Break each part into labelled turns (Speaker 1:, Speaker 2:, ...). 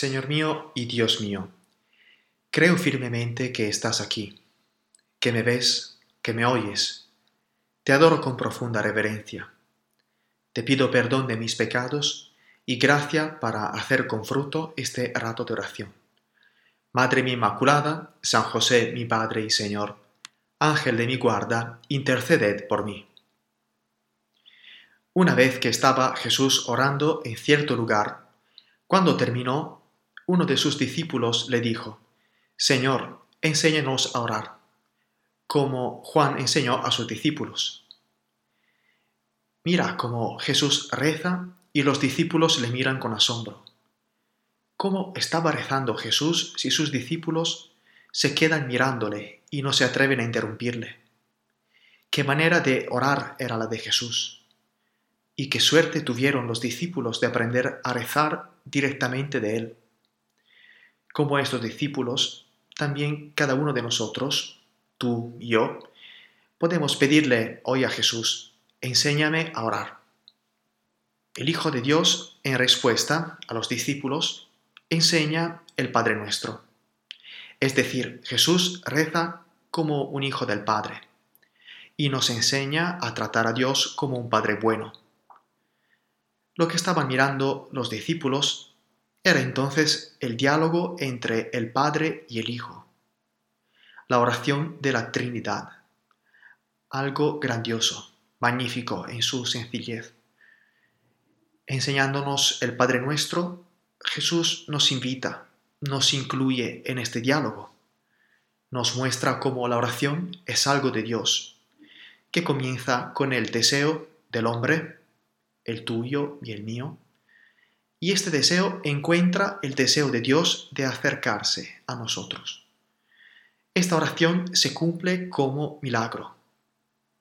Speaker 1: Señor mío y Dios mío, creo firmemente que estás aquí, que me ves, que me oyes. Te adoro con profunda reverencia. Te pido perdón de mis pecados y gracia para hacer con fruto este rato de oración. Madre mi Inmaculada, San José mi Padre y Señor, Ángel de mi guarda, interceded por mí. Una vez que estaba Jesús orando en cierto lugar, cuando terminó, uno de sus discípulos le dijo, Señor, enséñanos a orar, como Juan enseñó a sus discípulos. Mira cómo Jesús reza y los discípulos le miran con asombro. ¿Cómo estaba rezando Jesús si sus discípulos se quedan mirándole y no se atreven a interrumpirle? ¿Qué manera de orar era la de Jesús? Y qué suerte tuvieron los discípulos de aprender a rezar directamente de él. Como estos discípulos, también cada uno de nosotros, tú y yo, podemos pedirle hoy a Jesús, enséñame a orar. El Hijo de Dios, en respuesta a los discípulos, enseña el Padre nuestro. Es decir, Jesús reza como un hijo del Padre y nos enseña a tratar a Dios como un Padre bueno. Lo que estaban mirando los discípulos era entonces el diálogo entre el Padre y el Hijo, la oración de la Trinidad, algo grandioso, magnífico en su sencillez. Enseñándonos el Padre nuestro, Jesús nos invita, nos incluye en este diálogo, nos muestra cómo la oración es algo de Dios, que comienza con el deseo del hombre, el tuyo y el mío, y este deseo encuentra el deseo de Dios de acercarse a nosotros. Esta oración se cumple como milagro,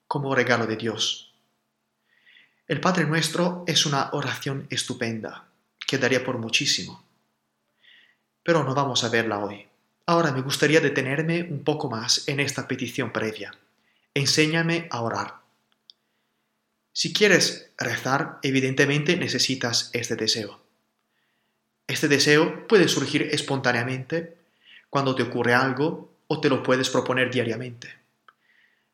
Speaker 1: como regalo de Dios. El Padre Nuestro es una oración estupenda, que daría por muchísimo. Pero no vamos a verla hoy. Ahora me gustaría detenerme un poco más en esta petición previa. Enséñame a orar. Si quieres rezar, evidentemente necesitas este deseo. Este deseo puede surgir espontáneamente cuando te ocurre algo o te lo puedes proponer diariamente.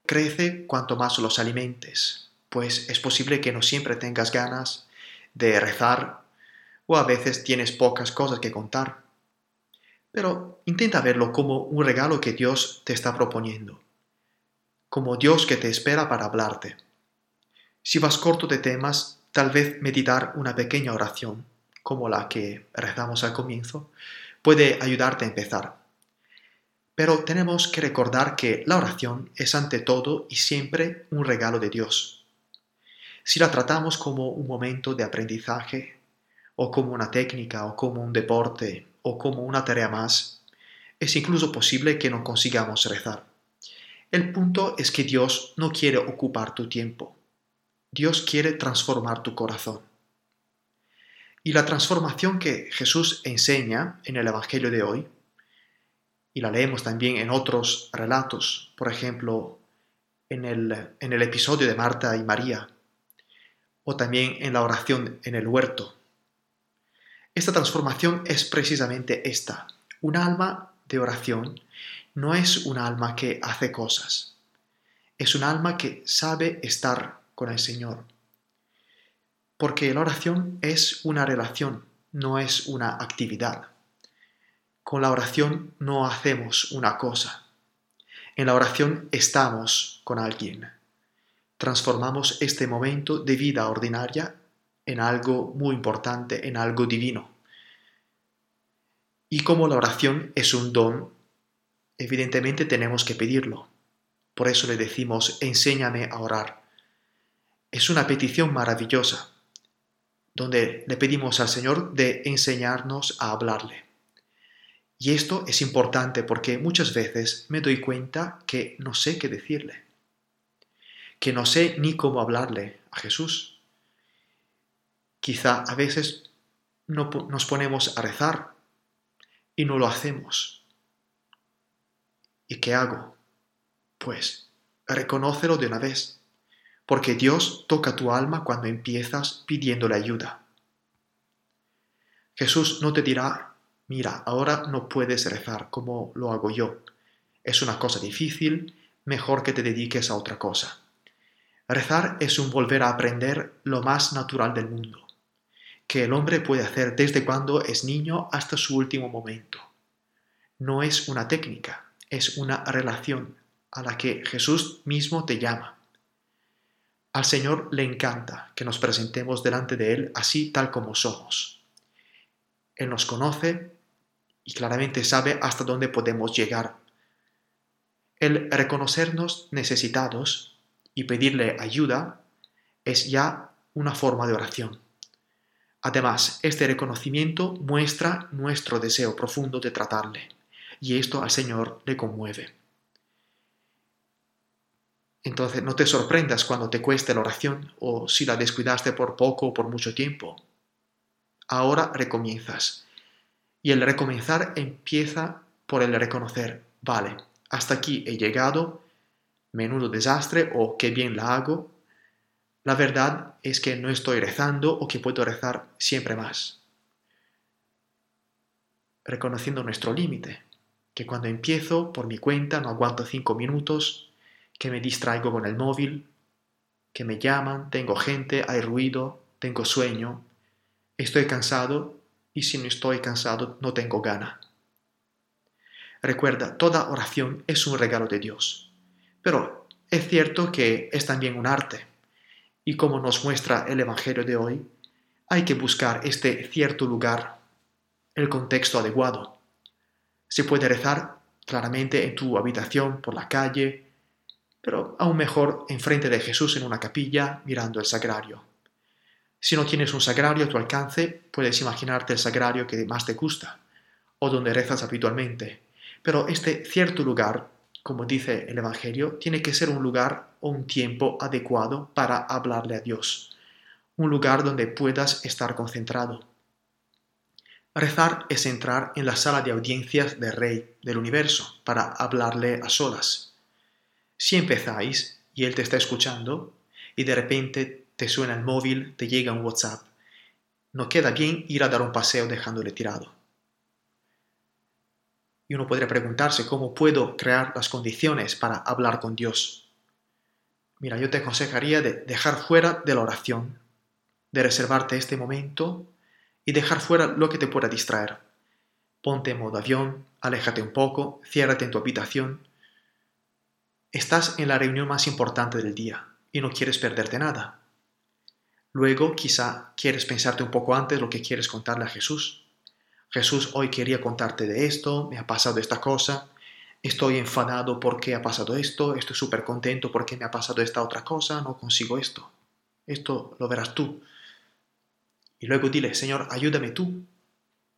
Speaker 1: Crece cuanto más los alimentes, pues es posible que no siempre tengas ganas de rezar o a veces tienes pocas cosas que contar. Pero intenta verlo como un regalo que Dios te está proponiendo, como Dios que te espera para hablarte. Si vas corto de temas, tal vez meditar una pequeña oración como la que rezamos al comienzo, puede ayudarte a empezar. Pero tenemos que recordar que la oración es ante todo y siempre un regalo de Dios. Si la tratamos como un momento de aprendizaje, o como una técnica, o como un deporte, o como una tarea más, es incluso posible que no consigamos rezar. El punto es que Dios no quiere ocupar tu tiempo. Dios quiere transformar tu corazón. Y la transformación que Jesús enseña en el Evangelio de hoy, y la leemos también en otros relatos, por ejemplo, en el, en el episodio de Marta y María, o también en la oración en el huerto. Esta transformación es precisamente esta. Un alma de oración no es un alma que hace cosas, es un alma que sabe estar con el Señor porque la oración es una relación, no es una actividad. Con la oración no hacemos una cosa. En la oración estamos con alguien. Transformamos este momento de vida ordinaria en algo muy importante, en algo divino. Y como la oración es un don, evidentemente tenemos que pedirlo. Por eso le decimos, enséñame a orar. Es una petición maravillosa donde le pedimos al Señor de enseñarnos a hablarle. Y esto es importante porque muchas veces me doy cuenta que no sé qué decirle, que no sé ni cómo hablarle a Jesús. Quizá a veces no nos ponemos a rezar y no lo hacemos. ¿Y qué hago? Pues reconócelo de una vez porque Dios toca tu alma cuando empiezas pidiéndole ayuda. Jesús no te dirá, mira, ahora no puedes rezar como lo hago yo. Es una cosa difícil, mejor que te dediques a otra cosa. Rezar es un volver a aprender lo más natural del mundo, que el hombre puede hacer desde cuando es niño hasta su último momento. No es una técnica, es una relación a la que Jesús mismo te llama. Al Señor le encanta que nos presentemos delante de Él así tal como somos. Él nos conoce y claramente sabe hasta dónde podemos llegar. El reconocernos necesitados y pedirle ayuda es ya una forma de oración. Además, este reconocimiento muestra nuestro deseo profundo de tratarle, y esto al Señor le conmueve. Entonces, no te sorprendas cuando te cueste la oración o si la descuidaste por poco o por mucho tiempo. Ahora recomienzas. Y el recomenzar empieza por el reconocer, vale, hasta aquí he llegado, menudo desastre o qué bien la hago, la verdad es que no estoy rezando o que puedo rezar siempre más. Reconociendo nuestro límite, que cuando empiezo por mi cuenta no aguanto cinco minutos, que me distraigo con el móvil, que me llaman, tengo gente, hay ruido, tengo sueño, estoy cansado y si no estoy cansado no tengo gana. Recuerda, toda oración es un regalo de Dios pero es cierto que es también un arte. Y como nos muestra el Evangelio de hoy, hay que buscar este cierto lugar, el contexto adecuado. Se puede rezar claramente en tu habitación, por la calle, pero aún mejor enfrente de Jesús en una capilla mirando el sagrario. Si no tienes un sagrario a tu alcance, puedes imaginarte el sagrario que más te gusta o donde rezas habitualmente. Pero este cierto lugar como dice el Evangelio, tiene que ser un lugar o un tiempo adecuado para hablarle a Dios, un lugar donde puedas estar concentrado. Rezar es entrar en la sala de audiencias del Rey del universo para hablarle a solas. Si empezáis y Él te está escuchando y de repente te suena el móvil, te llega un WhatsApp, no queda bien ir a dar un paseo dejándole tirado. Y uno podría preguntarse cómo puedo crear las condiciones para hablar con Dios. Mira, yo te aconsejaría de dejar fuera de la oración, de reservarte este momento y dejar fuera lo que te pueda distraer. Ponte en modo avión, aléjate un poco, ciérrate en tu habitación. Estás en la reunión más importante del día y no quieres perderte nada. Luego quizá quieres pensarte un poco antes lo que quieres contarle a Jesús Jesús, hoy quería contarte de esto, me ha pasado esta cosa, estoy enfadado porque ha pasado esto, estoy súper contento porque me ha pasado esta otra cosa, no consigo esto. Esto lo verás tú. Y luego dile, Señor, ayúdame tú.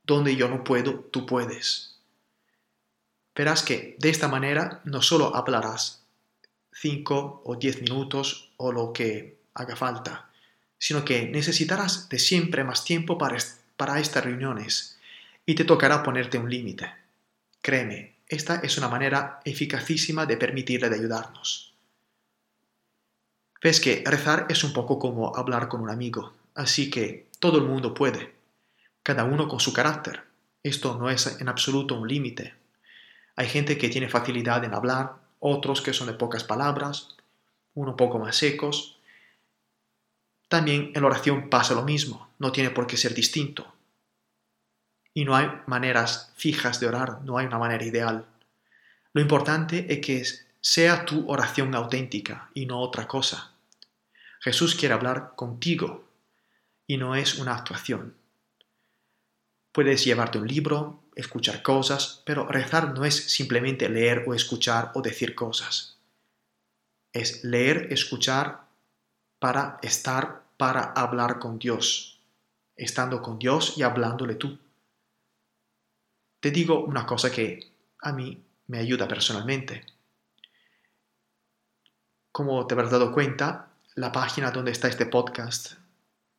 Speaker 1: Donde yo no puedo, tú puedes. Verás que de esta manera no solo hablarás cinco o diez minutos o lo que haga falta, sino que necesitarás de siempre más tiempo para, para estas reuniones y te tocará ponerte un límite. Créeme, esta es una manera eficacísima de permitirle de ayudarnos. Ves que rezar es un poco como hablar con un amigo, así que todo el mundo puede, cada uno con su carácter. Esto no es en absoluto un límite. Hay gente que tiene facilidad en hablar, otros que son de pocas palabras, uno poco más secos. También en la oración pasa lo mismo, no tiene por qué ser distinto y no hay maneras fijas de orar, no hay una manera ideal. Lo importante es que sea tu oración auténtica y no otra cosa. Jesús quiere hablar contigo y no es una actuación. Puedes llevarte un libro, escuchar cosas, pero rezar no es simplemente leer o escuchar o decir cosas. Es leer, escuchar para estar, para hablar con Dios, estando con Dios y hablándole tú. Te digo una cosa que a mí me ayuda personalmente. Como te habrás dado cuenta, la página donde está este podcast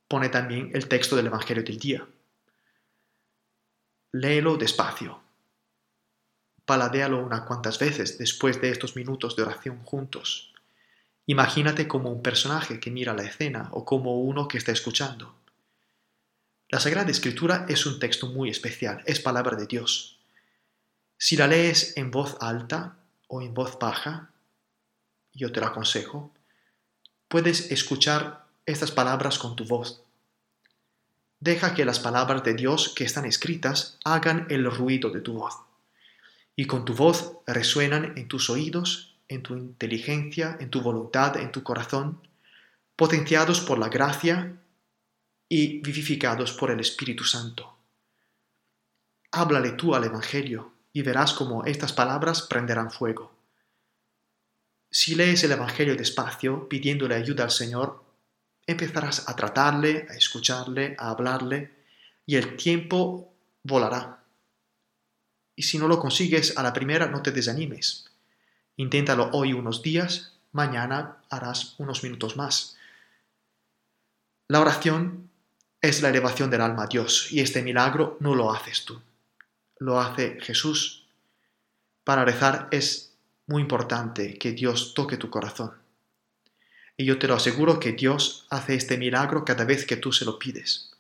Speaker 1: pone también el texto del Evangelio del día. Léelo despacio. Paladéalo unas cuantas veces después de estos minutos de oración juntos. Imagínate como un personaje que mira la escena o como uno que está escuchando. La Sagrada Escritura es un texto muy especial, es palabra de Dios. Si la lees en voz alta o en voz baja, yo te lo aconsejo, puedes escuchar estas palabras con tu voz. Deja que las palabras de Dios que están escritas hagan el ruido de tu voz. Y con tu voz resuenan en tus oídos, en tu inteligencia, en tu voluntad, en tu corazón, potenciados por la gracia y vivificados por el Espíritu Santo. Háblale tú al Evangelio y verás cómo estas palabras prenderán fuego. Si lees el Evangelio despacio, pidiéndole ayuda al Señor, empezarás a tratarle, a escucharle, a hablarle, y el tiempo volará. Y si no lo consigues a la primera, no te desanimes. Inténtalo hoy unos días, mañana harás unos minutos más. La oración es la elevación del alma a Dios y este milagro no lo haces tú, lo hace Jesús. Para rezar es muy importante que Dios toque tu corazón. Y yo te lo aseguro que Dios hace este milagro cada vez que tú se lo pides.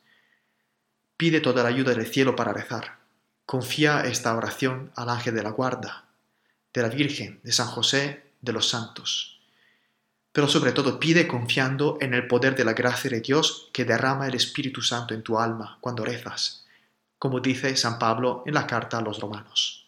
Speaker 1: Pide toda la ayuda del cielo para rezar. Confía esta oración al ángel de la guarda, de la Virgen, de San José, de los santos pero sobre todo pide confiando en el poder de la gracia de Dios que derrama el Espíritu Santo en tu alma cuando rezas, como dice San Pablo en la carta a los romanos.